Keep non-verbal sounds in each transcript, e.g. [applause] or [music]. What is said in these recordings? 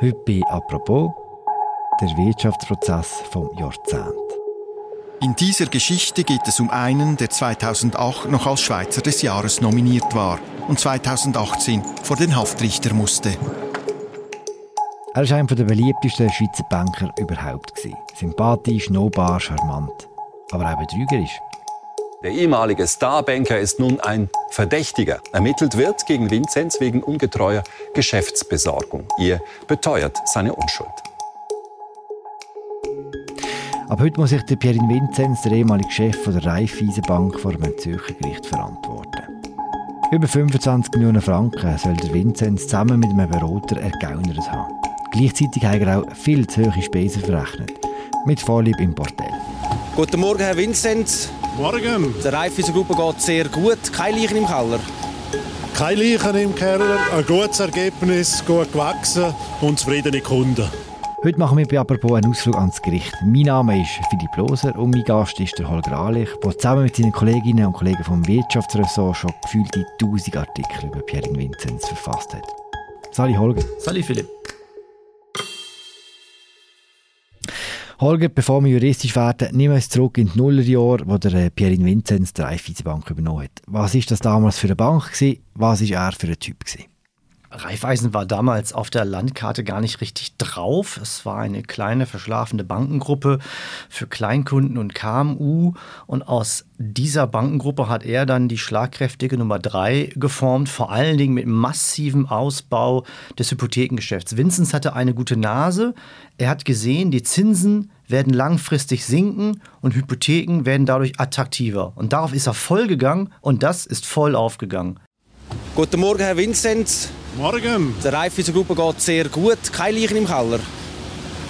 Heute bei «Apropos» der Wirtschaftsprozess vom Jahrzehnt. In dieser Geschichte geht es um einen, der 2008 noch als Schweizer des Jahres nominiert war und 2018 vor den Haftrichter musste. Er war einer der beliebtesten Schweizer Banker überhaupt. Sympathisch, nobbar, charmant, aber auch betrügerisch. Der ehemalige Starbanker ist nun ein Verdächtiger. Ermittelt wird gegen Vinzenz wegen ungetreuer Geschäftsbesorgung. Er beteuert seine Unschuld. Ab heute muss sich der Pierin Vinzenz, der ehemalige Chef der Raiffeisenbank, vor einem Zürcher Gericht verantworten. Über 25 Millionen Franken soll der Vinzenz zusammen mit einem Berater ergaunert haben. Gleichzeitig hat er auch viel zu hohe Spesen verrechnet. Mit Vorlieb im Bordell. Guten Morgen, Herr Vinzenz. Morgen. Der Raiffeisen-Gruppe geht sehr gut. Keine Leichen im Keller. Keine Leichen im Keller, ein gutes Ergebnis, gut gewachsen und zufriedene Kunden. Heute machen wir bei «Apropos» einen Ausflug ans Gericht. Mein Name ist Philipp Loser und mein Gast ist der Holger Ahlich, der zusammen mit seinen Kolleginnen und Kollegen vom Wirtschaftsressort schon gefühlte 1000 Artikel über Pierre Vinzenz verfasst hat. Sali Holger. Sali Philipp. Holger, bevor wir juristisch werden, nehmen wir uns zurück in die Nullerjahre, wo der äh, Pierin Vinzenz die Raiffeisenbank übernommen hat. Was war das damals für eine Bank? Gewesen? Was war er für ein Typ? Gewesen? Raiffeisen war damals auf der Landkarte gar nicht richtig drauf. Es war eine kleine, verschlafene Bankengruppe für Kleinkunden und KMU. Und aus dieser Bankengruppe hat er dann die schlagkräftige Nummer drei geformt, vor allen Dingen mit massivem Ausbau des Hypothekengeschäfts. Vinzenz hatte eine gute Nase. Er hat gesehen, die Zinsen werden langfristig sinken und Hypotheken werden dadurch attraktiver. Und darauf ist er voll gegangen und das ist voll aufgegangen. Guten Morgen, Herr Vinzenz. Morgen. Der Raiffeisen-Gruppe geht sehr gut. Keine Leichen im Keller.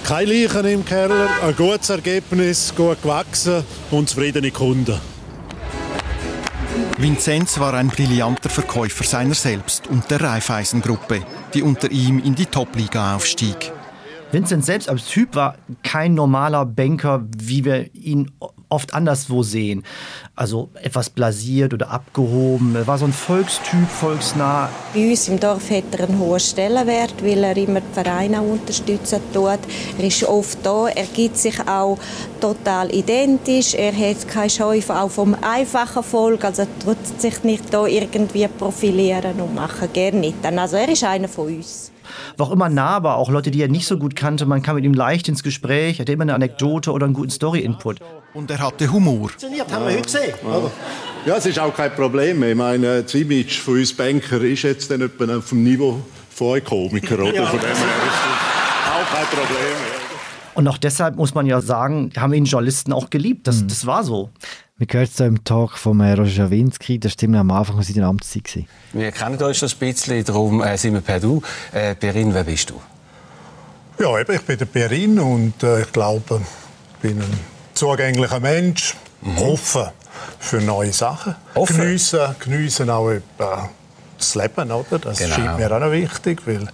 Keine Leichen im Keller, ein gutes Ergebnis, gut gewachsen und zufriedene Kunden. Vinzenz war ein brillanter Verkäufer seiner selbst und der Raiffeisen-Gruppe, die unter ihm in die Top-Liga aufstieg. Vincent selbst als Typ war kein normaler Banker, wie wir ihn oft anderswo sehen. Also etwas blasiert oder abgehoben. Er war so ein Volkstyp, volksnah. Bei uns im Dorf hat er einen hohen Stellenwert, weil er immer die Vereine unterstützen tut. Er ist oft da, er gibt sich auch total identisch. Er hat keine Scheu auch vom einfachen Volk, also er tut sich nicht da irgendwie profilieren und machen gerne nicht. Also er ist einer von uns war auch immer nahbar, auch Leute, die er nicht so gut kannte. Man kam mit ihm leicht ins Gespräch, hatte immer eine Anekdote oder einen guten Story-Input. Und er hatte Humor. Funktioniert, haben wir heute gesehen. Ja. ja, es ist auch kein Problem. Ich meine, das Image von uns Banker ist jetzt dann etwa auf dem Niveau von euch Komiker. Oder? Ja. Von dem her ist auch kein Problem. Und auch deshalb muss man ja sagen, haben ihn Journalisten auch geliebt. Das, mhm. das war so. Wir hören es im Talk von Roger Schawinski, das war am Anfang seiner Amtszeit. Wir kennen uns schon ein bisschen, darum äh, sind wir per Du. Äh, Perin, wer bist du? Ja, eben, ich bin der Perin und äh, ich glaube, ich bin ein zugänglicher Mensch, mhm. offen für neue Sachen. Offen? Geniessen, geniessen auch etwa das Leben, oder? Das genau. scheint mir auch noch wichtig, weil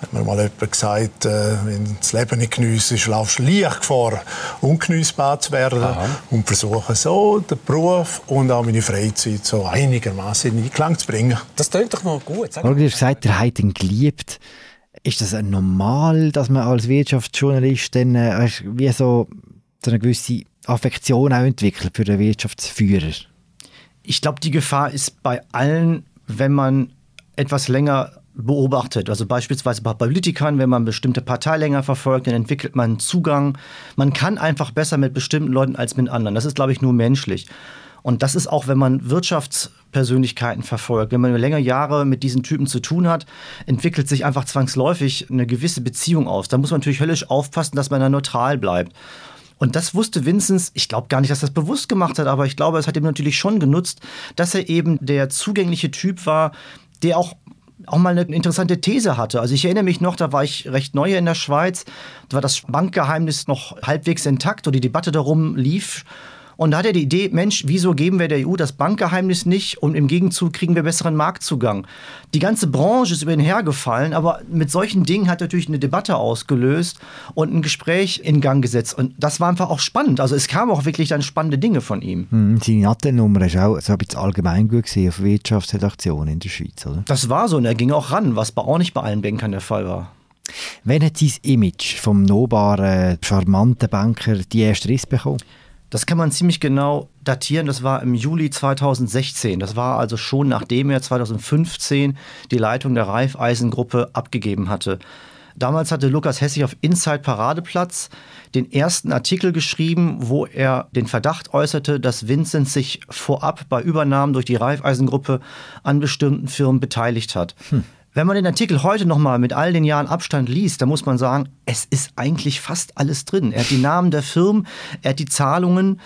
hat mir mal jemand gesagt, äh, wenn du das Leben nicht geniessest, laufst du leicht Gefahr, ungenießbar zu werden Aha. und versuche so den Beruf und auch meine Freizeit so einigermaßen in Einklang zu bringen. Das klingt doch mal gut. Sag. Du hast gesagt, er hat ihn geliebt. Ist das normal, dass man als Wirtschaftsjournalist dann äh, wie so, so eine gewisse Affektion auch entwickelt für den Wirtschaftsführer? Ich glaube, die Gefahr ist bei allen wenn man etwas länger beobachtet. Also beispielsweise bei Politikern, wenn man bestimmte Partei länger verfolgt, dann entwickelt man Zugang. Man kann einfach besser mit bestimmten Leuten als mit anderen. Das ist, glaube ich, nur menschlich. Und das ist auch, wenn man Wirtschaftspersönlichkeiten verfolgt. Wenn man länger Jahre mit diesen Typen zu tun hat, entwickelt sich einfach zwangsläufig eine gewisse Beziehung aus. Da muss man natürlich höllisch aufpassen, dass man da neutral bleibt. Und das wusste Vinzenz, ich glaube gar nicht, dass er das bewusst gemacht hat, aber ich glaube, es hat ihm natürlich schon genutzt, dass er eben der zugängliche Typ war, der auch auch mal eine interessante These hatte. Also ich erinnere mich noch, da war ich recht neu in der Schweiz, da war das Bankgeheimnis noch halbwegs intakt und die Debatte darum lief. Und da hat er die Idee, Mensch, wieso geben wir der EU das Bankgeheimnis nicht und im Gegenzug kriegen wir besseren Marktzugang? Die ganze Branche ist über ihn hergefallen, aber mit solchen Dingen hat er natürlich eine Debatte ausgelöst und ein Gespräch in Gang gesetzt. Und das war einfach auch spannend. Also es kamen auch wirklich dann spannende Dinge von ihm. Hm, seine Nattennummer ist auch so ein bisschen allgemein gut gesehen auf Wirtschaftsredaktionen in der Schweiz, oder? Das war so und er ging auch ran, was bei auch nicht bei allen Bankern der Fall war. Wann hat sein Image vom nobaren, charmanten Banker die erste Riss bekommen? Das kann man ziemlich genau datieren. Das war im Juli 2016. Das war also schon nachdem er 2015 die Leitung der Raiffeisen-Gruppe abgegeben hatte. Damals hatte Lukas Hessig auf Inside Paradeplatz den ersten Artikel geschrieben, wo er den Verdacht äußerte, dass Vincent sich vorab bei Übernahmen durch die Raiffeisen-Gruppe an bestimmten Firmen beteiligt hat. Hm. Wenn man den Artikel heute nochmal mit all den Jahren Abstand liest, dann muss man sagen, es ist eigentlich fast alles drin. Er hat die Namen der Firmen, er hat die Zahlungen.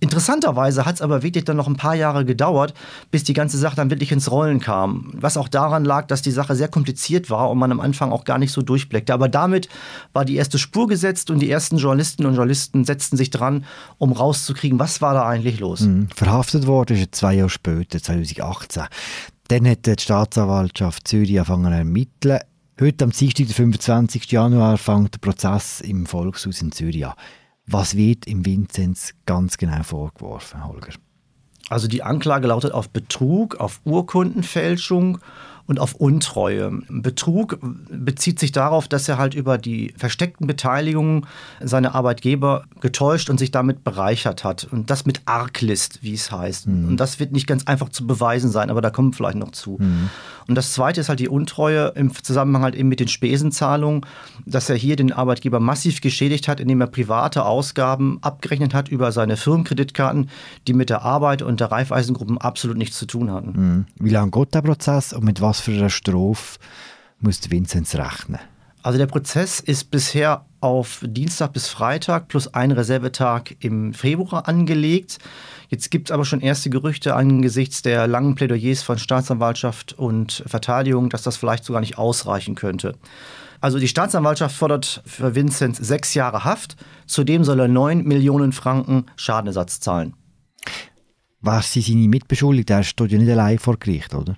Interessanterweise hat es aber wirklich dann noch ein paar Jahre gedauert, bis die ganze Sache dann wirklich ins Rollen kam. Was auch daran lag, dass die Sache sehr kompliziert war und man am Anfang auch gar nicht so durchblickte. Aber damit war die erste Spur gesetzt und die ersten Journalistinnen und Journalisten setzten sich dran, um rauszukriegen, was war da eigentlich los. Mhm. Verhaftet worden ist zwei Jahre später, 2018. Dann hat die Staatsanwaltschaft Zürich angefangen zu ermitteln. Heute, am Dienstag, den 25. Januar, fängt der Prozess im Volkshaus in Zürich an. Was wird im Vinzenz ganz genau vorgeworfen, Holger? Also die Anklage lautet auf Betrug, auf Urkundenfälschung und auf Untreue. Betrug bezieht sich darauf, dass er halt über die versteckten Beteiligungen seiner Arbeitgeber getäuscht und sich damit bereichert hat. Und das mit Arglist, wie es heißt. Mhm. Und das wird nicht ganz einfach zu beweisen sein, aber da kommen wir vielleicht noch zu. Mhm. Und das Zweite ist halt die Untreue im Zusammenhang halt eben mit den Spesenzahlungen, dass er hier den Arbeitgeber massiv geschädigt hat, indem er private Ausgaben abgerechnet hat über seine Firmenkreditkarten, die mit der Arbeit und der Raiffeisengruppen absolut nichts zu tun hatten. Mhm. Wie lange geht der Prozess und mit was für einer Strophe muss Vinzenz rechnen? Also der Prozess ist bisher auf Dienstag bis Freitag plus ein Reservetag im Februar angelegt. Jetzt gibt es aber schon erste Gerüchte angesichts der langen Plädoyers von Staatsanwaltschaft und Verteidigung, dass das vielleicht sogar nicht ausreichen könnte. Also die Staatsanwaltschaft fordert für Vinzenz sechs Jahre Haft. Zudem soll er neun Millionen Franken Schadenersatz zahlen. Was sie seine Mitbeschuldigte? Er steht ja nicht allein vor Gericht, oder?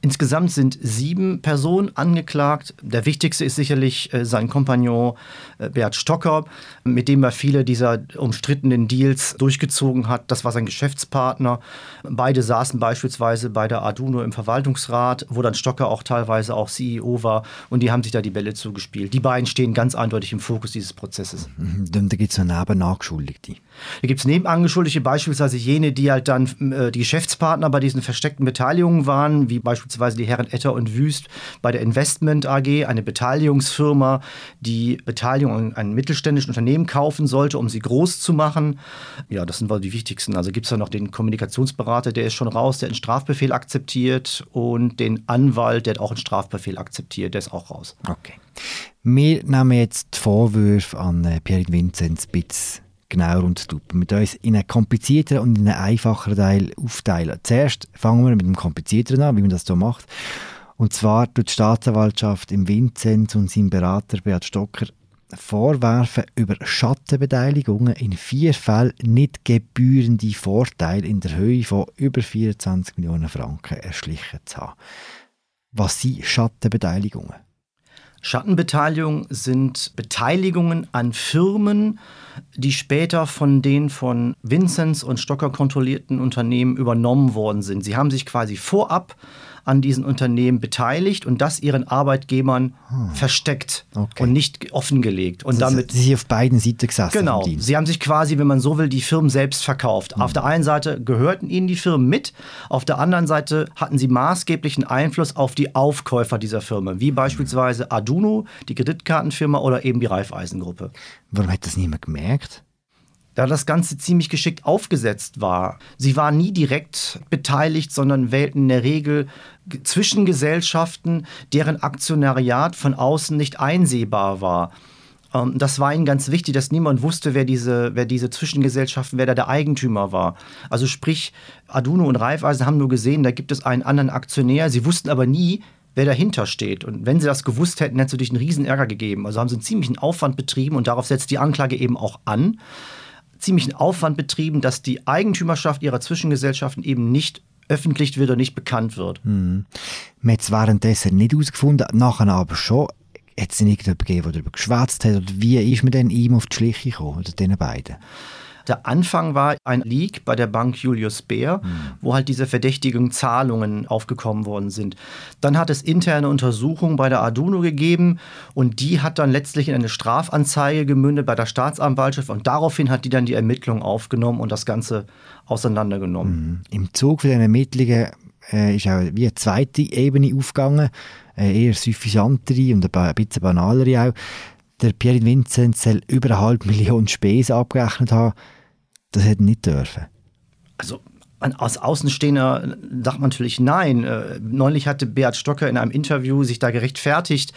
Insgesamt sind sieben Personen angeklagt. Der wichtigste ist sicherlich äh, sein Kompagnon äh, Bert Stocker, mit dem er viele dieser umstrittenen Deals durchgezogen hat. Das war sein Geschäftspartner. Beide saßen beispielsweise bei der Arduino im Verwaltungsrat, wo dann Stocker auch teilweise auch CEO war und die haben sich da die Bälle zugespielt. Die beiden stehen ganz eindeutig im Fokus dieses Prozesses. Mhm, dann gibt es noch Nebenangeschuldigte. Da gibt es Nebenangeschuldigte beispielsweise jene, die halt dann äh, die Geschäftspartner bei diesen versteckten Beteiligungen waren, wie beispielsweise beispielsweise die Herren Etter und Wüst bei der Investment AG, eine Beteiligungsfirma, die Beteiligung an einem mittelständischen Unternehmen kaufen sollte, um sie groß zu machen. Ja, das sind wohl die wichtigsten. Also gibt es da noch den Kommunikationsberater, der ist schon raus, der einen Strafbefehl akzeptiert und den Anwalt, der hat auch einen Strafbefehl akzeptiert, der ist auch raus. Okay. Wir nehmen jetzt die Vorwürfe an äh, Pierre Vinzenz Bitz genauer unter die Lupe. Mit uns in einen komplizierteren und in einen einfacheren Teil aufteilen. Zuerst fangen wir mit dem komplizierteren an, wie man das so macht. Und zwar tut die Staatsanwaltschaft im Vinzenz und sein Berater Beat Stocker vorwerfen, über Schattenbeteiligungen in vier Fällen nicht gebührende Vorteile in der Höhe von über 24 Millionen Franken erschlichen zu haben. Was sind Schattenbeteiligungen? Schattenbeteiligungen sind Beteiligungen an Firmen, die später von den von Vinzenz und Stocker kontrollierten Unternehmen übernommen worden sind. Sie haben sich quasi vorab an diesen Unternehmen beteiligt und das ihren Arbeitgebern hm. versteckt okay. und nicht offengelegt. Und also damit, sie auf beiden Seiten gesessen. Genau. Sie haben sich quasi, wenn man so will, die Firmen selbst verkauft. Hm. Auf der einen Seite gehörten ihnen die Firmen mit, auf der anderen Seite hatten sie maßgeblichen Einfluss auf die Aufkäufer dieser Firmen, wie beispielsweise Aduno, die Kreditkartenfirma oder eben die Raiffeisengruppe. Warum hat das niemand gemerkt? Da das Ganze ziemlich geschickt aufgesetzt war. Sie waren nie direkt beteiligt, sondern wählten in der Regel Zwischengesellschaften, deren Aktionariat von außen nicht einsehbar war. Ähm, das war ihnen ganz wichtig, dass niemand wusste, wer diese, wer diese Zwischengesellschaften, wer da der Eigentümer war. Also sprich, Aduno und Raiffeisen haben nur gesehen, da gibt es einen anderen Aktionär. Sie wussten aber nie, wer dahinter steht. Und wenn sie das gewusst hätten, hätte es natürlich einen riesen Ärger gegeben. Also haben sie einen ziemlichen Aufwand betrieben und darauf setzt die Anklage eben auch an ziemlichen Aufwand betrieben, dass die Eigentümerschaft ihrer Zwischengesellschaften eben nicht öffentlich wird oder nicht bekannt wird. Mhm. Man hat es währenddessen nicht herausgefunden, nachher aber schon. Hat es irgendjemanden gegeben, der darüber geschwätzt hat? Oder wie ist man denn ihm auf die Schliche gekommen, oder den beiden? Der Anfang war ein Leak bei der Bank Julius Baer, mhm. wo halt diese verdächtigen Zahlungen aufgekommen worden sind. Dann hat es interne Untersuchungen bei der Arduino gegeben und die hat dann letztlich in eine Strafanzeige gemündet bei der Staatsanwaltschaft und daraufhin hat die dann die Ermittlungen aufgenommen und das Ganze auseinandergenommen. Mhm. Im Zug für den Ermittlungen äh, ist auch wie eine zweite Ebene aufgegangen, äh, eher suffisantere und ein bisschen banalere auch. Der Pierre Vincent soll über eine halbe Million Spesen abgerechnet haben. Das hätte nicht dürfen. Also als Außenstehender sagt man natürlich nein. Äh, neulich hatte Beat Stocker in einem Interview sich da gerechtfertigt,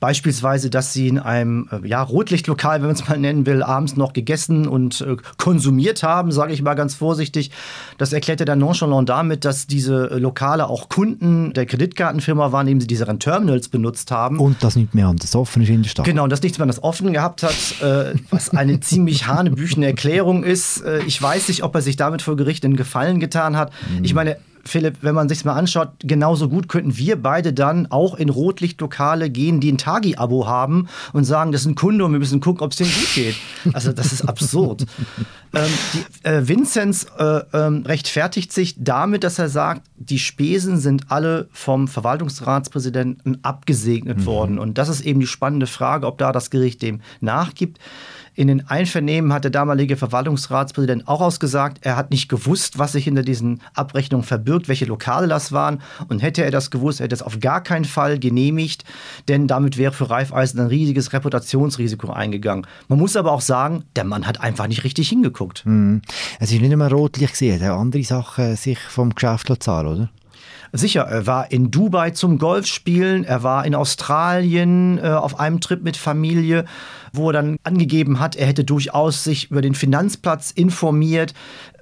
beispielsweise, dass sie in einem äh, ja, Rotlichtlokal, wenn man es mal nennen will, abends noch gegessen und äh, konsumiert haben, sage ich mal ganz vorsichtig. Das erklärte dann nonchalant damit, dass diese Lokale auch Kunden der Kreditkartenfirma waren, indem sie diese Terminals benutzt haben. Und das nicht mehr an das offen ist in der Stadt. Genau, dass nichts mehr an das offen gehabt hat, was eine ziemlich hanebüchene Erklärung ist. ich weiß nicht, ob er sich damit vor Gericht in Gefallen getan hat. Mhm. Ich meine, Philipp, wenn man sich mal anschaut, genauso gut könnten wir beide dann auch in Rotlichtlokale gehen, die ein Tagi-Abo haben und sagen, das ist ein Kunde und wir müssen gucken, ob es denen gut geht. Also das ist absurd. [laughs] ähm, die, äh, Vinzenz äh, ähm, rechtfertigt sich damit, dass er sagt, die Spesen sind alle vom Verwaltungsratspräsidenten abgesegnet mhm. worden. Und das ist eben die spannende Frage, ob da das Gericht dem nachgibt. In den Einvernehmen hat der damalige Verwaltungsratspräsident auch ausgesagt, er hat nicht gewusst, was sich hinter diesen Abrechnungen verbirgt, welche Lokale das waren. Und hätte er das gewusst, hätte er das auf gar keinen Fall genehmigt, denn damit wäre für Raiffeisen ein riesiges Reputationsrisiko eingegangen. Man muss aber auch sagen, der Mann hat einfach nicht richtig hingeguckt. Mhm. Es ist nicht immer rotlich gesehen, er andere Sachen sich vom Geschäft zahlen, oder? Sicher, er war in Dubai zum Golfspielen, er war in Australien äh, auf einem Trip mit Familie, wo er dann angegeben hat, er hätte durchaus sich über den Finanzplatz informiert,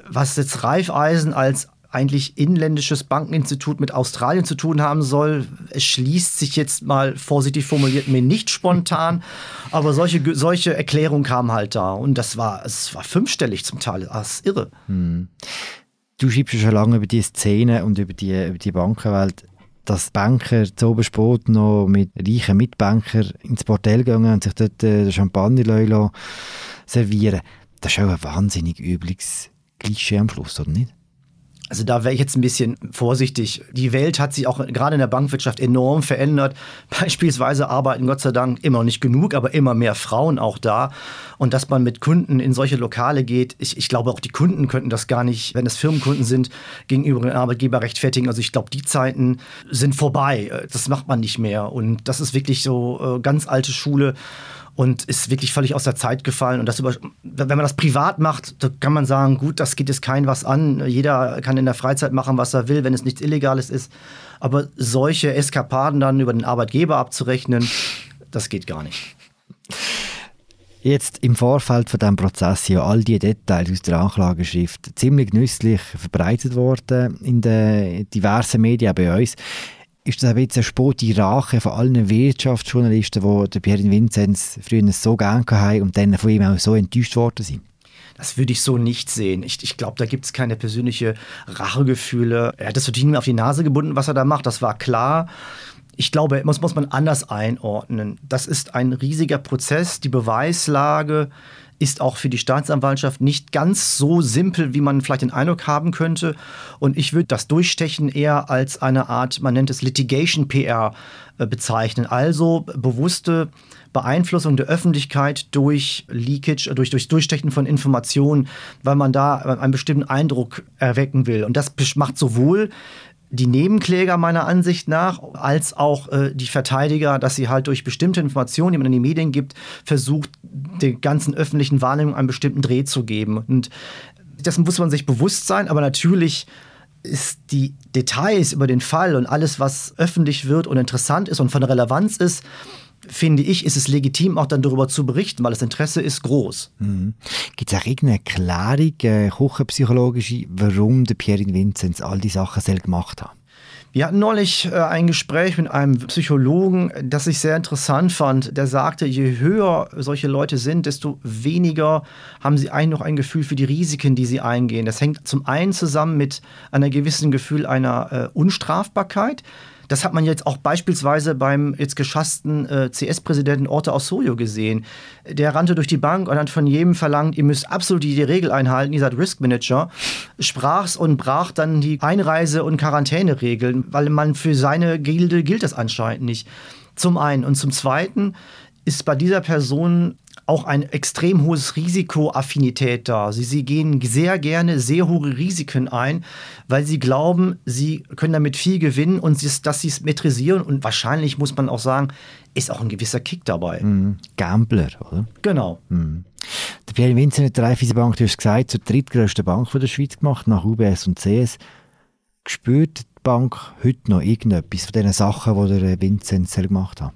was jetzt Raiffeisen als eigentlich inländisches Bankeninstitut mit Australien zu tun haben soll. Es schließt sich jetzt mal vorsichtig formuliert mir nicht spontan, aber solche, solche Erklärungen kamen halt da und das war, es war fünfstellig zum Teil, das ist irre. Hm. Du schreibst schon lange über die Szene und über die, über die Bankenwelt, dass Banker zu Obersport noch mit reichen Mitbankern ins Bordell gehen und sich dort äh, Champagner servieren. Das ist auch ein wahnsinnig übles Klischee am Schluss, oder nicht? Also da wäre ich jetzt ein bisschen vorsichtig. Die Welt hat sich auch gerade in der Bankwirtschaft enorm verändert. [laughs] Beispielsweise arbeiten Gott sei Dank immer noch nicht genug, aber immer mehr Frauen auch da. Und dass man mit Kunden in solche Lokale geht, ich, ich glaube auch die Kunden könnten das gar nicht, wenn es Firmenkunden sind, gegenüber den Arbeitgeber rechtfertigen. Also ich glaube, die Zeiten sind vorbei. Das macht man nicht mehr. Und das ist wirklich so äh, ganz alte Schule und ist wirklich völlig aus der Zeit gefallen. Und das über, wenn man das privat macht, da kann man sagen, gut, das geht jetzt kein was an. Jeder kann in der Freizeit machen, was er will, wenn es nichts Illegales ist. Aber solche Eskapaden dann über den Arbeitgeber abzurechnen, das geht gar nicht. Jetzt im Vorfeld von diesem Prozess sind ja all die Details aus der Anklageschrift ziemlich nützlich verbreitet worden in den diversen Medien bei uns ist das ein bisschen eine spote Rache von allen Wirtschaftsjournalisten, die Pierre Vinzenz früher so gerne hatten und dann von ihm auch so enttäuscht worden sind? Das würde ich so nicht sehen. Ich, ich glaube, da gibt es keine persönliche Rachegefühle. Er hat das verdient auf die Nase gebunden, was er da macht. Das war klar. Ich glaube, muss, muss man anders einordnen. Das ist ein riesiger Prozess. Die Beweislage ist auch für die Staatsanwaltschaft nicht ganz so simpel, wie man vielleicht den Eindruck haben könnte. Und ich würde das Durchstechen eher als eine Art, man nennt es Litigation PR äh, bezeichnen. Also bewusste Beeinflussung der Öffentlichkeit durch Leakage, durch, durch Durchstechen von Informationen, weil man da einen bestimmten Eindruck erwecken will. Und das macht sowohl die Nebenkläger meiner Ansicht nach, als auch äh, die Verteidiger, dass sie halt durch bestimmte Informationen, die man in die Medien gibt, versucht, der ganzen öffentlichen Wahrnehmung einen bestimmten Dreh zu geben. Und dessen muss man sich bewusst sein, aber natürlich ist die Details über den Fall und alles, was öffentlich wird und interessant ist und von Relevanz ist, finde ich, ist es legitim, auch dann darüber zu berichten, weil das Interesse ist groß. Mhm. Gibt es auch irgendeine Erklärung, äh, küchenpsychologische, warum der Pierre Vinzenz all die Sachen selbst gemacht hat? Wir hatten neulich äh, ein Gespräch mit einem Psychologen, das ich sehr interessant fand. Der sagte, je höher solche Leute sind, desto weniger haben sie eigentlich noch ein Gefühl für die Risiken, die sie eingehen. Das hängt zum einen zusammen mit einer gewissen Gefühl einer äh, Unstrafbarkeit Das hat man jetzt auch beispielsweise beim jetzt geschassten äh, CS-Präsidenten Orte Osorio gesehen. Der rannte durch die Bank und hat von jedem verlangt, ihr müsst absolut die Regel einhalten, ihr seid Risk Manager. Sprach's und brach dann die Einreise- und Quarantäneregeln, weil man für seine Gilde gilt das anscheinend nicht. Zum einen. Und zum zweiten ist bei dieser Person auch ein extrem hohes Risikoaffinität da. Sie, sie gehen sehr gerne sehr hohe Risiken ein, weil sie glauben, sie können damit viel gewinnen und sie, dass sie es metrisieren. Und wahrscheinlich muss man auch sagen, ist auch ein gewisser Kick dabei. Mhm. Gambler, oder? Genau. Mhm. Der Pierre Vincent hat die Raiffeisenbank, du hast gesagt, zur drittgrößten Bank der Schweiz gemacht, nach UBS und CS. Gespürt die Bank heute noch irgendetwas von diesen Sachen, die der Vincent gemacht hat?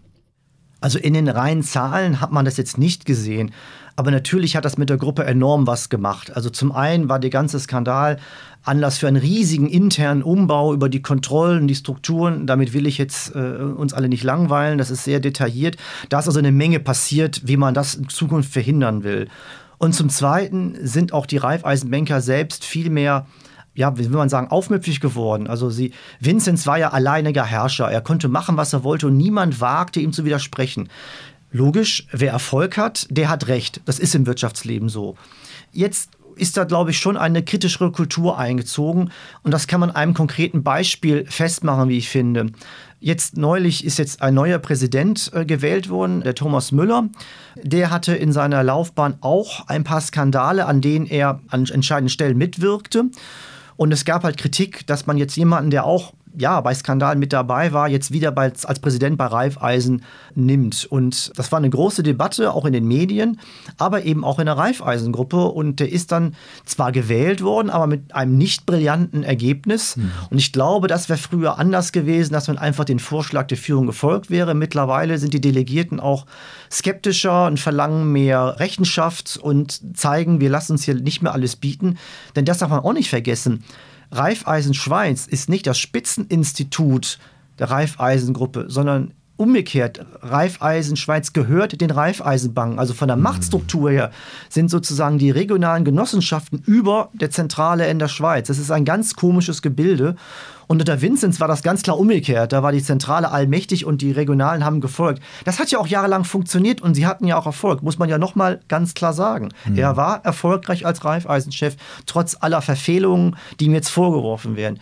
Also in den reinen Zahlen hat man das jetzt nicht gesehen. Aber natürlich hat das mit der Gruppe enorm was gemacht. Also zum einen war der ganze Skandal Anlass für einen riesigen internen Umbau über die Kontrollen, die Strukturen. Damit will ich jetzt äh, uns alle nicht langweilen. Das ist sehr detailliert. Da ist also eine Menge passiert, wie man das in Zukunft verhindern will. Und zum Zweiten sind auch die Raiffeisenbanker selbst viel mehr ja, wie will man sagen, aufmüpfig geworden. Also sie, Vinzenz war ja alleiniger Herrscher. Er konnte machen, was er wollte und niemand wagte ihm zu widersprechen. Logisch, wer Erfolg hat, der hat Recht. Das ist im Wirtschaftsleben so. Jetzt ist da, glaube ich, schon eine kritischere Kultur eingezogen. Und das kann man einem konkreten Beispiel festmachen, wie ich finde. Jetzt neulich ist jetzt ein neuer Präsident äh, gewählt worden, der Thomas Müller. Der hatte in seiner Laufbahn auch ein paar Skandale, an denen er an entscheidenden Stellen mitwirkte. Und es gab halt Kritik, dass man jetzt jemanden, der auch ja, bei Skandalen mit dabei war, jetzt wieder bei, als Präsident bei Raiffeisen nimmt. Und das war eine große Debatte, auch in den Medien, aber eben auch in der Raiffeisen-Gruppe. Und der ist dann zwar gewählt worden, aber mit einem nicht brillanten Ergebnis. Mhm. Und ich glaube, das wäre früher anders gewesen, dass man einfach den Vorschlag der Führung gefolgt wäre. Mittlerweile sind die Delegierten auch skeptischer und verlangen mehr Rechenschaft und zeigen, wir lassen uns hier nicht mehr alles bieten. Denn das darf man auch nicht vergessen. Raiffeisen Schweiz ist nicht das Spitzeninstitut der Raiffeisengruppe, sondern umgekehrt, Raiffeisen Schweiz gehört den Raiffeisenbanken. Also von der mhm. Machtstruktur her sind sozusagen die regionalen Genossenschaften über der Zentrale in der Schweiz. Das ist ein ganz komisches Gebilde. Und unter Vinzenz war das ganz klar umgekehrt. Da war die Zentrale allmächtig und die Regionalen haben gefolgt. Das hat ja auch jahrelang funktioniert und sie hatten ja auch Erfolg, muss man ja nochmal ganz klar sagen. Mhm. Er war erfolgreich als Raiffeisenchef, trotz aller Verfehlungen, die ihm jetzt vorgeworfen werden.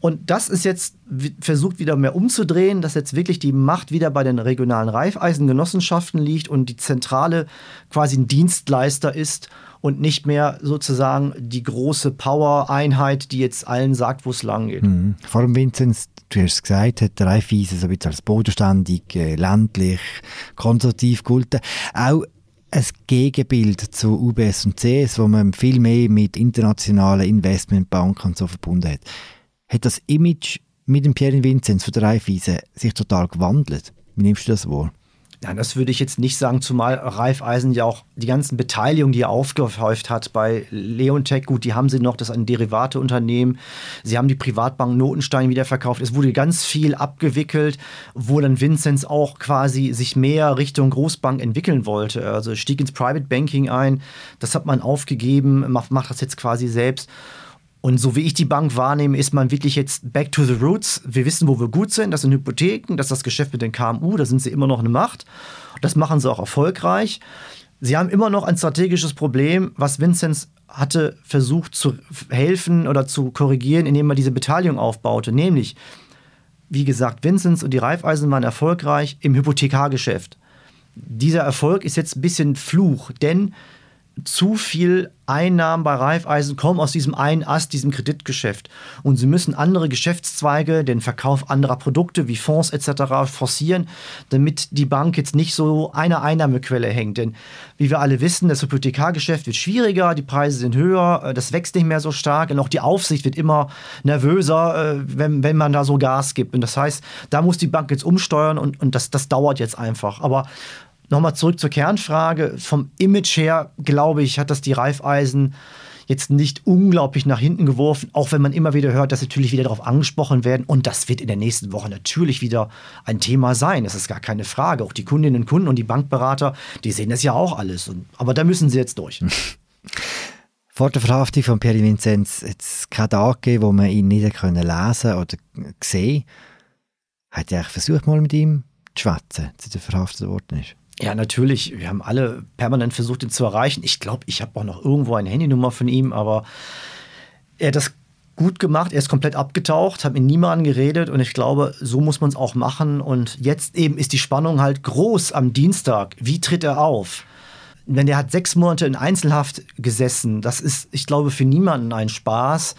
Und das ist jetzt versucht wieder mehr umzudrehen, dass jetzt wirklich die Macht wieder bei den regionalen Reifeisengenossenschaften liegt und die Zentrale quasi ein Dienstleister ist und nicht mehr sozusagen die große Power-Einheit, die jetzt allen sagt, wo es lang geht. Mhm. Vor allem Vinzenz, du hast es gesagt, hat Raiffeisen so ein bisschen als bodenständig, äh, ländlich, konservativ gelten. Auch ein Gegenbild zu UBS und CS, wo man viel mehr mit internationalen Investmentbanken und so verbunden hat hat das Image mit dem Pierre Vinzenz von der Raiffeisen sich total gewandelt. Wie nimmst du das wahr? Ja, das würde ich jetzt nicht sagen, zumal Raiffeisen ja auch die ganzen Beteiligungen, die er aufgehäuft hat bei Leontech, gut, die haben sie noch, das ist ein Derivateunternehmen. Sie haben die Privatbank Notenstein wieder verkauft. Es wurde ganz viel abgewickelt, wo dann Vinzenz auch quasi sich mehr Richtung Großbank entwickeln wollte. Also stieg ins Private Banking ein, das hat man aufgegeben, macht, macht das jetzt quasi selbst. Und so wie ich die Bank wahrnehme, ist man wirklich jetzt back to the roots. Wir wissen, wo wir gut sind. Das sind Hypotheken, das ist das Geschäft mit den KMU, da sind sie immer noch eine Macht. Das machen sie auch erfolgreich. Sie haben immer noch ein strategisches Problem, was Vinzenz hatte versucht zu helfen oder zu korrigieren, indem er diese Beteiligung aufbaute. Nämlich, wie gesagt, Vinzenz und die Raiffeisen waren erfolgreich im Hypothekargeschäft. Dieser Erfolg ist jetzt ein bisschen Fluch, denn zu viel Einnahmen bei Raiffeisen kommen aus diesem einen Ast, diesem Kreditgeschäft. Und sie müssen andere Geschäftszweige, den Verkauf anderer Produkte wie Fonds etc. forcieren, damit die Bank jetzt nicht so eine Einnahmequelle hängt. Denn wie wir alle wissen, das Hypothekargeschäft wird schwieriger, die Preise sind höher, äh, das wächst nicht mehr so stark und auch die Aufsicht wird immer nervöser, äh, wenn, wenn man da so Gas gibt. Und das heißt, da muss die Bank jetzt umsteuern und, und das, das dauert jetzt einfach. Aber Nochmal zurück zur Kernfrage. Vom Image her, glaube ich, hat das die Reifeisen jetzt nicht unglaublich nach hinten geworfen, auch wenn man immer wieder hört, dass natürlich wieder darauf angesprochen werden. Und das wird in der nächsten Woche natürlich wieder ein Thema sein. Das ist gar keine Frage. Auch die Kundinnen und Kunden und die Bankberater, die sehen das ja auch alles. Und, aber da müssen sie jetzt durch. [laughs] Vor der Verhaftung von Pierre Vinzenz hat es keinen Tag gegeben, wo man ihn nicht lesen oder sehen Hat er versucht, mal mit ihm zu schwätzen, zu der verhaftet worden ist? Ja, natürlich. Wir haben alle permanent versucht, ihn zu erreichen. Ich glaube, ich habe auch noch irgendwo eine Handynummer von ihm, aber er hat das gut gemacht. Er ist komplett abgetaucht, hat mit niemandem geredet und ich glaube, so muss man es auch machen. Und jetzt eben ist die Spannung halt groß am Dienstag. Wie tritt er auf? Wenn der hat sechs Monate in Einzelhaft gesessen, das ist, ich glaube, für niemanden ein Spaß.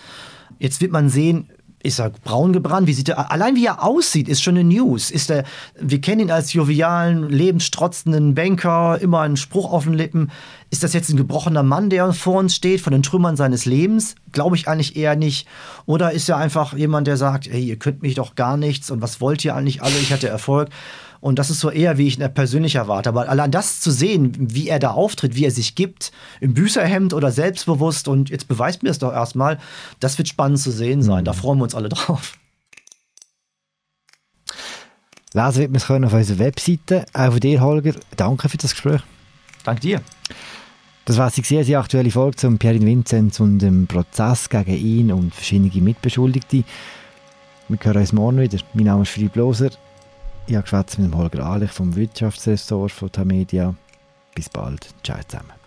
Jetzt wird man sehen, ist er braun gebrannt? Wie sieht er, allein wie er aussieht, ist schon eine News. Ist er, wir kennen ihn als jovialen, lebensstrotzenden Banker, immer einen Spruch auf den Lippen. Ist das jetzt ein gebrochener Mann, der vor uns steht, von den Trümmern seines Lebens? Glaube ich eigentlich eher nicht. Oder ist er einfach jemand, der sagt, hey, ihr könnt mich doch gar nichts und was wollt ihr eigentlich alle? Ich hatte Erfolg. Und das ist so eher, wie ich ihn persönlich erwarte. Aber allein das zu sehen, wie er da auftritt, wie er sich gibt, im Büßerhemd oder selbstbewusst und jetzt beweist mir es doch erstmal, das wird spannend zu sehen sein. Da freuen wir uns alle drauf. Lesen wird man es können auf unserer Webseite. Auch von dir, Holger. Danke für das Gespräch. Danke dir. Das war sie die aktuelle Folge zum Pierin Vinzenz und dem Prozess gegen ihn und verschiedene Mitbeschuldigte. Wir hören uns morgen wieder. Mein Name ist Philipp Loser. Ich habe mit dem Holger Ahlich vom Wirtschaftsressort von Tamedia. Bis bald. Ciao zusammen.